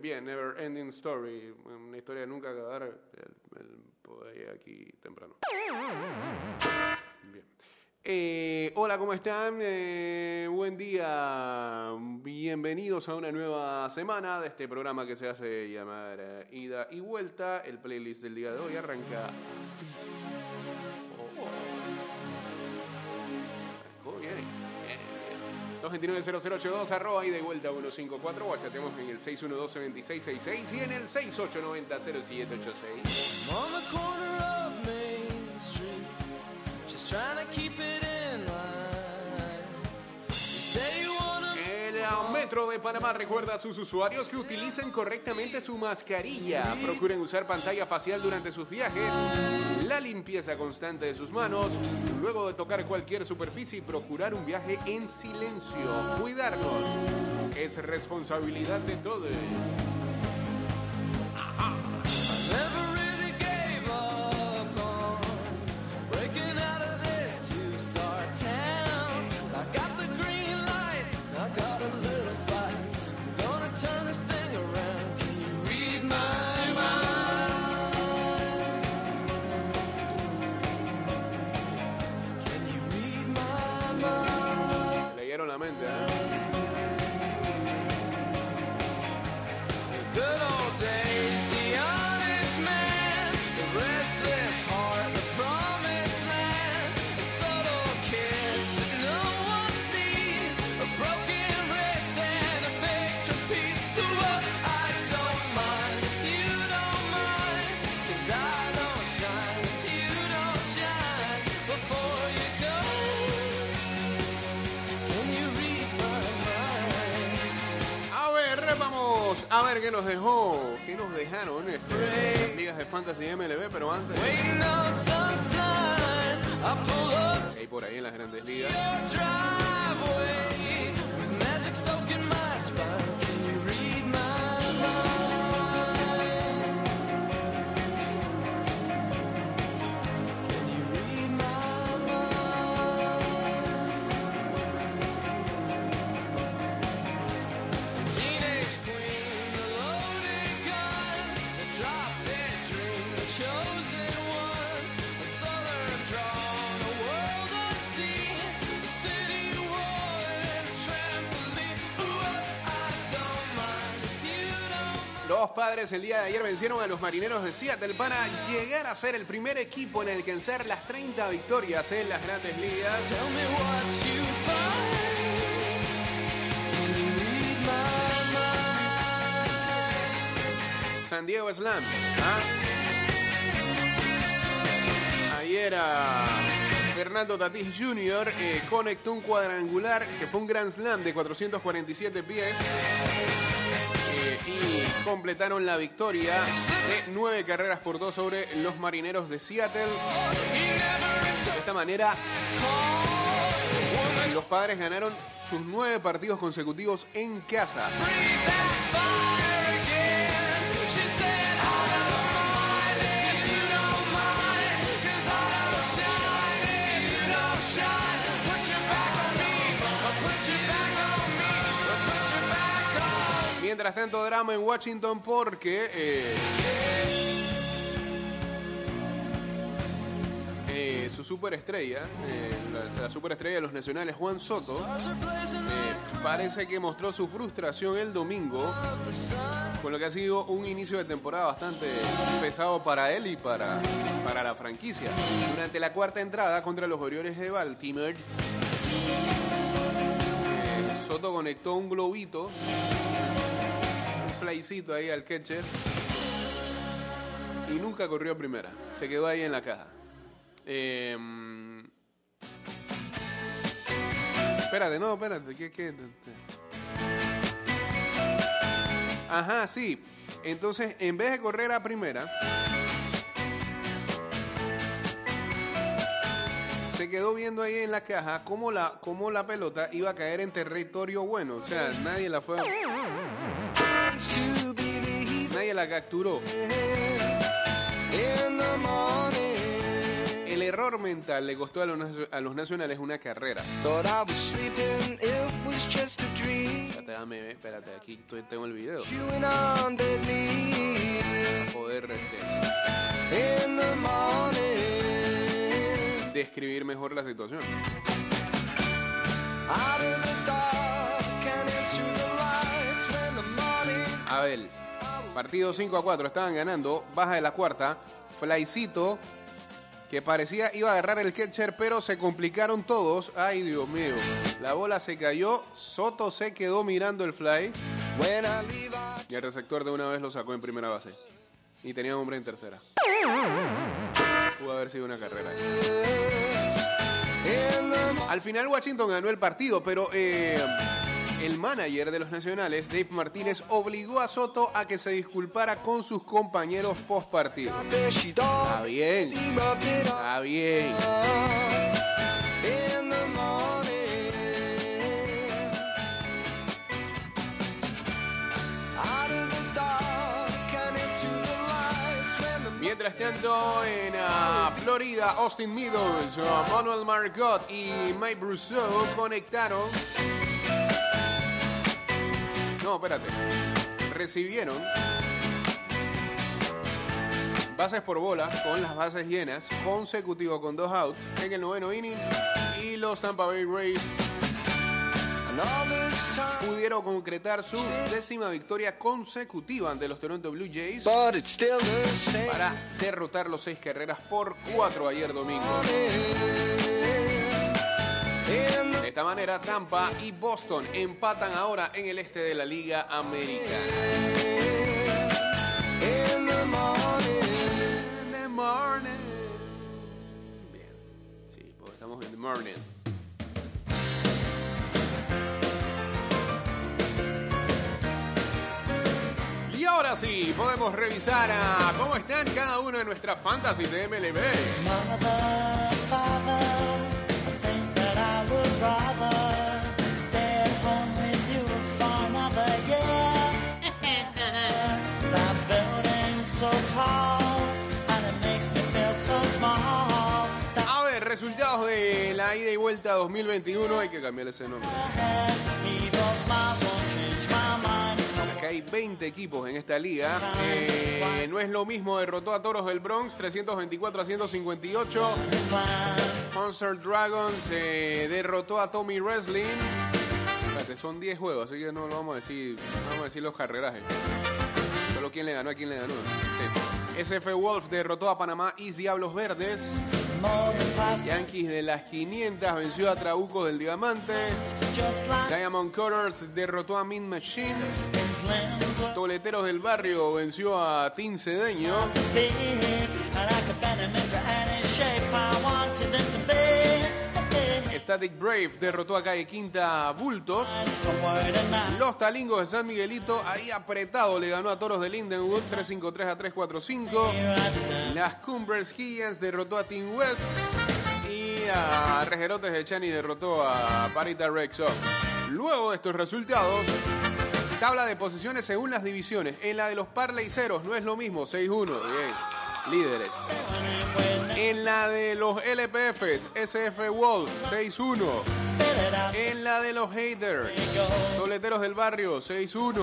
bien, Never Ending Story, una historia de nunca acabar, el, el aquí temprano. Bien. Eh, hola, ¿cómo están? Eh, buen día. Bienvenidos a una nueva semana de este programa que se hace llamar eh, Ida y Vuelta. El playlist del día de hoy arranca. 229-0082, arroba y vuelta 154. Guachateamos en el 612-2666 y en el 6890-0786. Metro de Panamá recuerda a sus usuarios que utilicen correctamente su mascarilla, procuren usar pantalla facial durante sus viajes, la limpieza constante de sus manos, luego de tocar cualquier superficie y procurar un viaje en silencio. Cuidarnos es responsabilidad de todos. Vamos a ver qué nos dejó, qué nos dejaron este, ligas de Fantasy MLB, pero antes, hay por ahí en las grandes ligas. Los padres el día de ayer vencieron a los marineros de Seattle para llegar a ser el primer equipo en alcanzar las 30 victorias en las grandes ligas. San Diego Slam. ¿ah? Ayer a Fernando Tatís Jr. eh, conectó un cuadrangular que fue un Grand Slam de 447 pies. Completaron la victoria de nueve carreras por dos sobre los marineros de Seattle. De esta manera, los padres ganaron sus nueve partidos consecutivos en casa. Mientras tanto, drama en Washington porque eh, eh, su superestrella, eh, la, la superestrella de los nacionales, Juan Soto, parece que mostró su frustración el domingo con lo que ha sido un inicio de temporada bastante pesado para él y para, para la franquicia. Durante la cuarta entrada contra los Orioles de Baltimore, Soto conectó un globito, flycito ahí al catcher y nunca corrió a primera. Se quedó ahí en la caja. Eh, espérate, no, espérate. ¿qué, qué? Ajá, sí. Entonces, en vez de correr a primera, se quedó viendo ahí en la caja cómo la, cómo la pelota iba a caer en territorio bueno. O sea, nadie la fue. Believe Nadie la capturó. El error mental le costó a los, nacio- a los nacionales una carrera. Espérate, dame, espérate, aquí estoy- tengo el video. Meat Poder este, describir mejor la situación. Morning. A ver, partido 5 a 4, estaban ganando, baja de la cuarta, Flycito, que parecía iba a agarrar el catcher, pero se complicaron todos. Ay, Dios mío, la bola se cayó, Soto se quedó mirando el fly y el receptor de una vez lo sacó en primera base. Y tenía hombre en tercera. Pudo haber sido una carrera. morning. Al final Washington ganó el partido, pero eh, el manager de los Nacionales, Dave Martínez, obligó a Soto a que se disculpara con sus compañeros post partido. Está bien, está bien. Mientras tanto, en ah, Florida, Austin Meadows, ah, Manuel Margot y Mike Brousseau conectaron. No, espérate. Recibieron bases por bola con las bases llenas, consecutivo con dos outs en el noveno inning. Y los Tampa Bay Rays pudieron concretar su décima victoria consecutiva ante los Toronto Blue Jays para derrotar los seis carreras por cuatro ayer domingo. De esta manera, Tampa y Boston empatan ahora en el este de la Liga Americana. Bien. Sí, porque estamos en the morning. Y ahora sí, podemos revisar a cómo están cada uno de nuestras fantasies de MLB. So tall and it makes me feel so small. That A ver, resultados de la ida y vuelta 2021. Hay que cambiar ese nombre. Acá hay 20 equipos en esta liga. Eh, no es lo mismo, derrotó a Toros del Bronx 324 a 158. His plan. Concert Dragons eh, derrotó a Tommy Wrestling. Espérate, son 10 juegos, así que no lo vamos a decir, no vamos a decir los carrerajes. Quién le ganó a quién le ganó. SF Wolf derrotó a Panamá East Diablos Verdes. Yankees de las 500 venció a Trabucos del Diamante. Diamond Cutters derrotó a Min Machine. Toleteros del Barrio venció a Tin Cedeño. Static Brave derrotó a Calle Quinta Bultos. Los Talingos de San Miguelito, ahí apretado, le ganó a Toros de Lindenwood 353 a 345. Las Cumbres Giants derrotó a Team West. Y a Rejerotes de Chani derrotó a Parita Red Sox. Luego de estos resultados, tabla de posiciones según las divisiones. En la de los Parleiceros no es lo mismo, 6-1. Bien, líderes. En la de los LPFs, SF Wolves 6-1. Spit it out. En la de los haters, Toleteros del Barrio 6-1.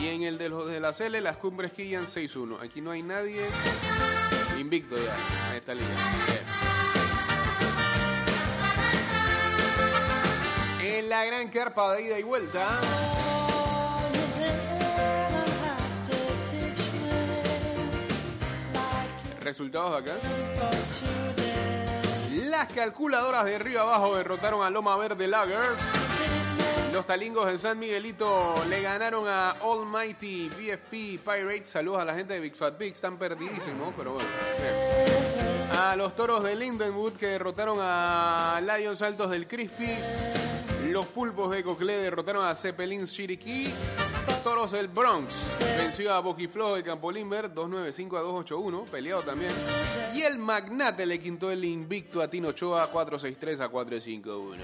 Y en el de los de la Cele, las Cumbres Giants 6-1. Aquí no hay nadie invicto ya en esta liga. En la gran carpa de ida y vuelta, resultados acá. Las calculadoras de arriba abajo derrotaron a Loma Verde Lagers. Los talingos de San Miguelito le ganaron a Almighty BFP Pirates. Saludos a la gente de Big Fat Big, están perdidísimos, pero bueno. A los toros de Lindenwood que derrotaron a Lions Altos del Crispy. Los pulpos de Coclé derrotaron a Zeppelin Chiriquí. Toros del Bronx venció a Boquiflow de Campolimber 295 a 281, peleado también. Y el Magnate le quintó el invicto a Tino Ochoa 463 a 451.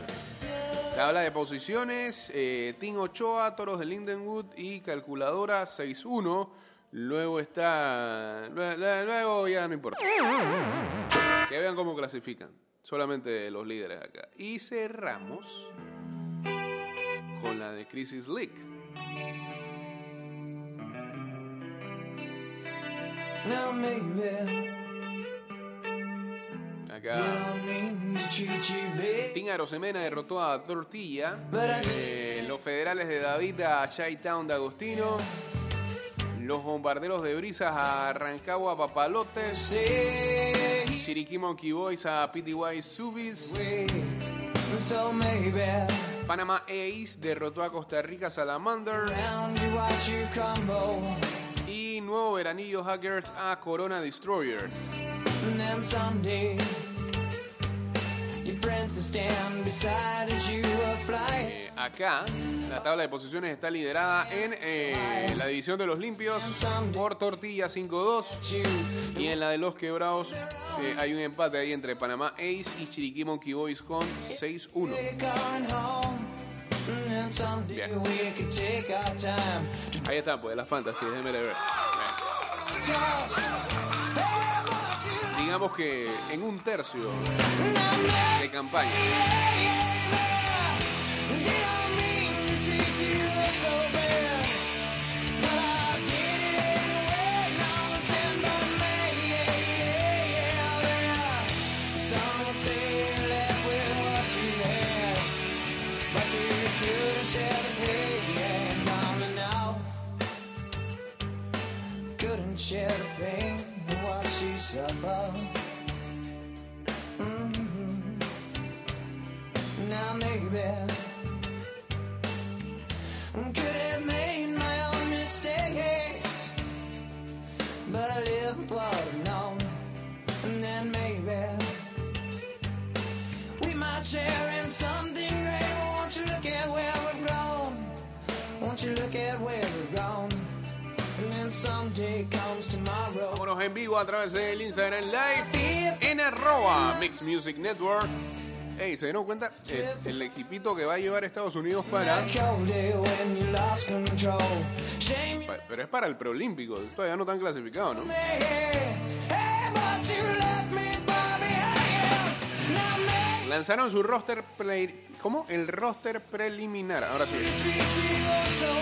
Tabla de posiciones, eh, Tim Ochoa, Toros de Lindenwood y Calculadora 6-1. Luego está... lue- lue- Luego ya no importa. Que vean cómo clasifican. Solamente los líderes acá. Y cerramos con la de Crisis League. Now maybe Acá Team Arosemena derrotó a Tortilla. Eh, los federales de David a Town de Agostino. Los bombarderos de Brisas a Rancagua Papalotes. say Chiriquí Monkey Boys a PTY Subis. we. So maybe Panamá Ace derrotó a Costa Rica Salamander. Nuevo Veranillo Hackers a Corona Destroyers. and then someday your friends will stand beside as you will fly. Eh, acá, la tabla de posiciones está liderada en eh, la división de los limpios por Tortilla 5-2. You Y en la de los quebrados eh, hay un empate ahí entre Panamá Ace y Chiriquí Monkey Boys con 6-1. Bien. Ahí está, pues, la fantasy. Hey, but you digamos que en un tercio de campaña. En vivo a través del Instagram Live en arroba Mix Music Network. Ey, ¿se dieron cuenta? Eh, el equipito que va a llevar a Estados Unidos para... Pero es para el preolímpico, todavía no están clasificados, ¿no? Lanzaron su roster play... ¿Cómo? El roster preliminar, ahora sí.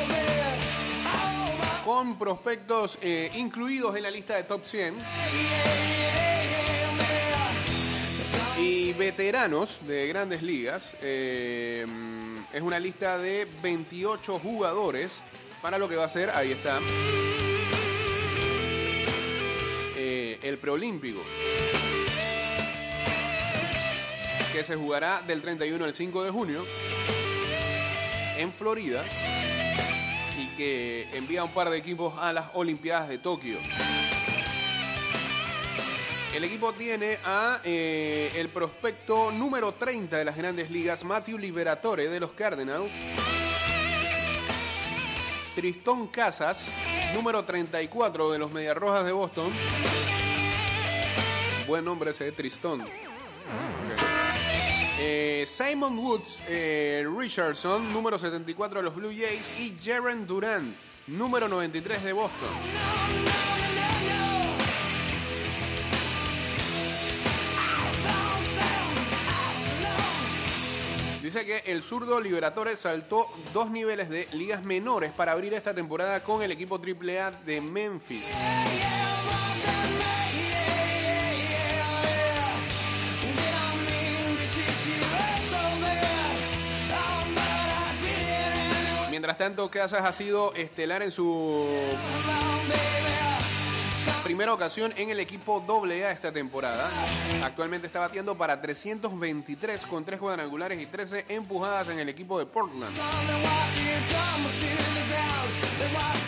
Con prospectos eh, incluidos en la lista de top 100 y veteranos de grandes ligas. Eh, es una lista de 28 jugadores para lo que va a ser, ahí está, eh, el preolímpico. Que se jugará del 31 al 5 de junio en Florida que envía un par de equipos a las Olimpiadas de Tokio. El equipo tiene a eh, el prospecto número 30 de las grandes ligas, Matthew Liberatore de los Cardinals. Tristón Casas, número 34 de los Medias Rojas de Boston. Buen nombre ese de Tristón. Eh, Simon Woods eh, Richardson, número 74 de los Blue Jays. Y Jaren Duran, número 93 de Boston. Dice que el zurdo Liberatore saltó dos niveles de ligas menores para abrir esta temporada con el equipo AAA de Memphis. Tanto, Casas ha sido estelar en su primera ocasión en el equipo AA esta temporada. Actualmente está batiendo para 323 con 3 cuadrangulares y 13 empujadas en el equipo de Portland.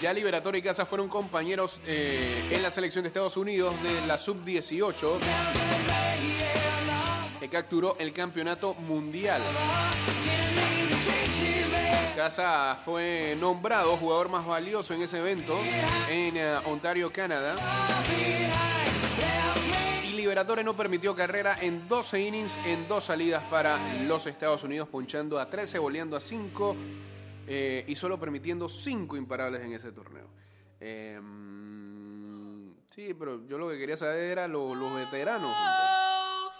Ya Liberatore y Casas fueron compañeros eh, en la selección de Estados Unidos de la sub-18 que capturó el campeonato mundial. Casa fue nombrado jugador más valioso en ese evento en eh, Ontario, Canadá. Y Liberatore no permitió carrera en 12 innings en dos salidas para los Estados Unidos, ponchando a 13, boleando a 5 eh, y solo permitiendo 5 imparables en ese torneo. Mm, sí, pero yo lo que quería saber era lo- los veteranos. hombre.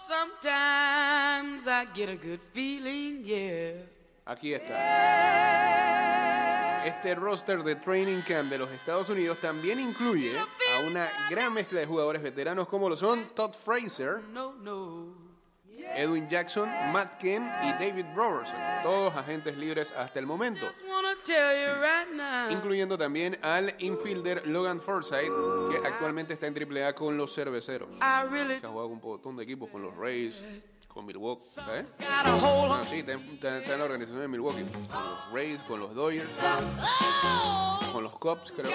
sometimes I get a good feeling, yeah. Aquí está. Este roster de Training Camp de los Estados Unidos también incluye a una gran mezcla de jugadores veteranos como lo son Todd Fraser. Edwin Jackson, Matt Kemp y David Robertson, todos agentes libres hasta el momento, incluyendo también al infielder Logan Forsythe, que actualmente está en AAA con los Cerveceros. Se ha jugado con un montón de equipos, con los Rays, con Milwaukee, ¿sabes? Ah, sí, está, en- está- está en la organización de Milwaukee, con los Rays, con los Dodgers, Oh, con los Cubs, creo.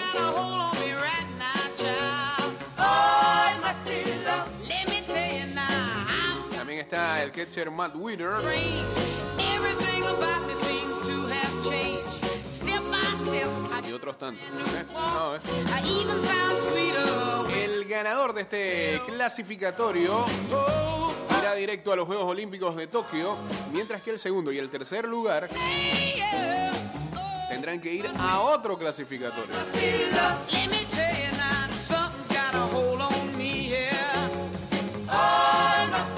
También está el catcher Matt step, y otros tantos. ¿eh? No, ¿eh? Sound sweeter. El ganador de este clasificatorio Oh, irá directo a los Juegos Olímpicos de Tokio, mientras que el segundo y el tercer lugar tendrán que ir a otro clasificatorio.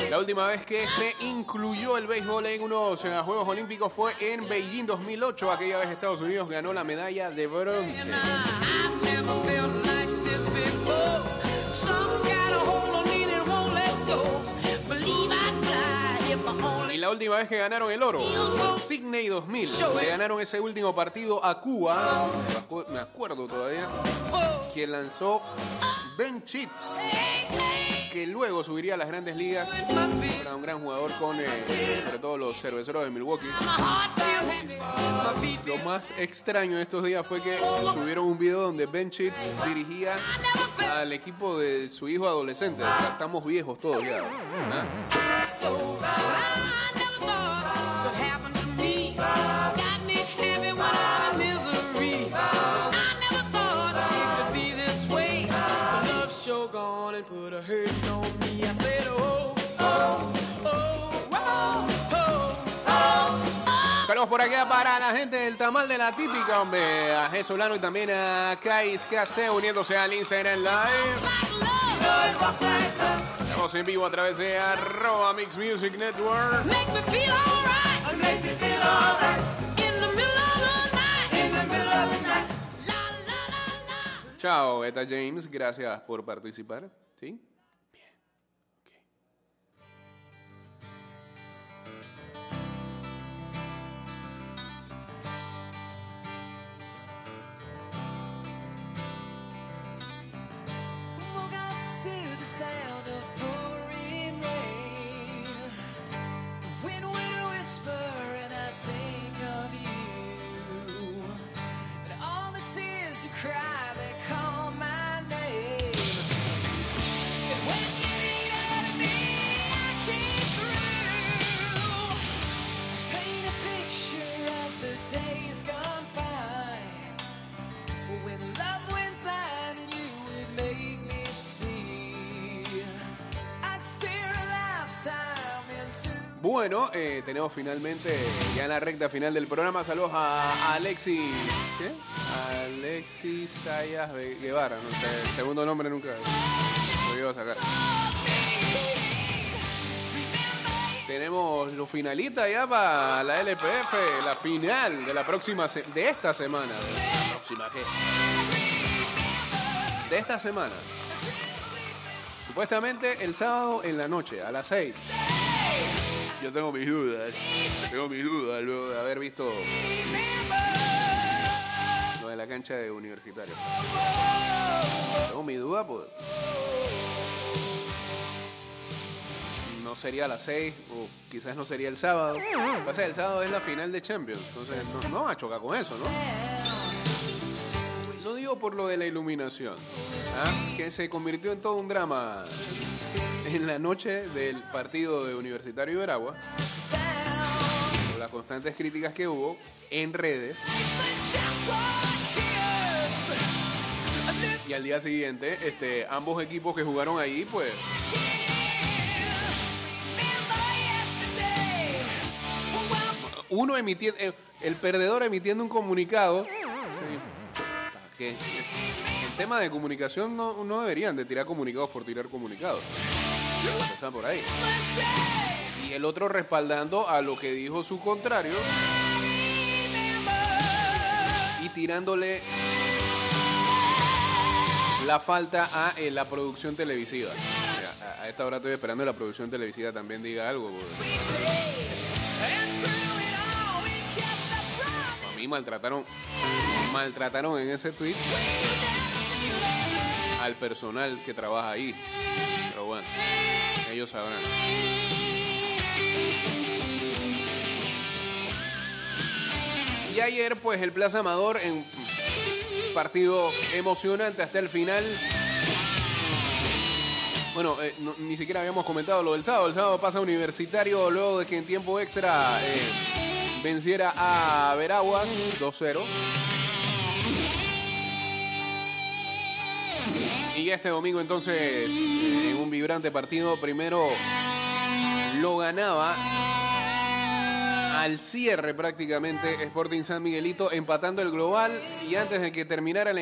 La última vez que se incluyó el béisbol en unos eh, Juegos Olímpicos fue en Beijing 2008. Aquella vez Estados Unidos ganó la medalla de bronce. Última vez que ganaron el oro, Sydney 2000. Le ganaron ese último partido a Cuba. Me acu- Me acuerdo todavía. Que lanzó Ben hey, que luego subiría a las grandes ligas. Era un gran jugador con, eh, sobre todo, los cerveceros de Milwaukee. Lo más extraño de estos días fue que subieron un video donde Ben Cheats dirigía al equipo de su hijo adolescente. Estamos viejos todos ya. Saludos por acá para la gente del tamal de la típica, hombre. A Jesús Solano y también a Kais KC uniéndose al Instagram Live. Estamos en vivo a través de arroba Mix Music Network. Chao, Eta James. Gracias por participar. ¿Sí? Bueno, eh, tenemos finalmente ya en la recta final del programa. Saludos a Alexis. ¿Qué? Alexis Sayas Guevara. No sé, el segundo nombre nunca lo iba a sacar. Tenemos lo finalita ya para la LPF, la final de la próxima de esta semana. La próxima. De esta semana. Supuestamente el sábado en la noche, a las 6. Yo tengo mis dudas. Tengo mis dudas luego de haber visto lo de la cancha de universitario. Tengo mi duda, pues. No sería a las 6, o quizás no sería el sábado. Pasa el sábado es la final de Champions, entonces no, no va a chocar con eso, ¿no? No digo por lo de la iluminación, ¿ah? que se convirtió en todo un drama en la noche del partido de Universitario de Veragua, por las constantes críticas que hubo en redes, y al día siguiente, este, ambos equipos que jugaron ahí, pues uno emitiendo, eh, el perdedor emitiendo un comunicado. El tema de comunicación no deberían de tirar comunicados por tirar comunicados. Empezar por ahí. Y el otro respaldando a lo que dijo su contrario y tirándole la falta a eh, la producción televisiva. A, esta hora estoy esperando que la producción televisiva también diga algo. A mí maltrataron, maltrataron en ese tweet al personal que trabaja ahí. Bueno, ellos sabrán. Y ayer, pues, el Plaza Amador en partido emocionante hasta el final. Bueno, eh, ni siquiera habíamos comentado lo del sábado. El sábado pasa Universitario luego de que en tiempo extra eh, venciera a Veraguas 2-0. Y este domingo entonces, eh, un vibrante partido, primero lo ganaba al cierre prácticamente Sporting San Miguelito empatando el global y antes de que terminara el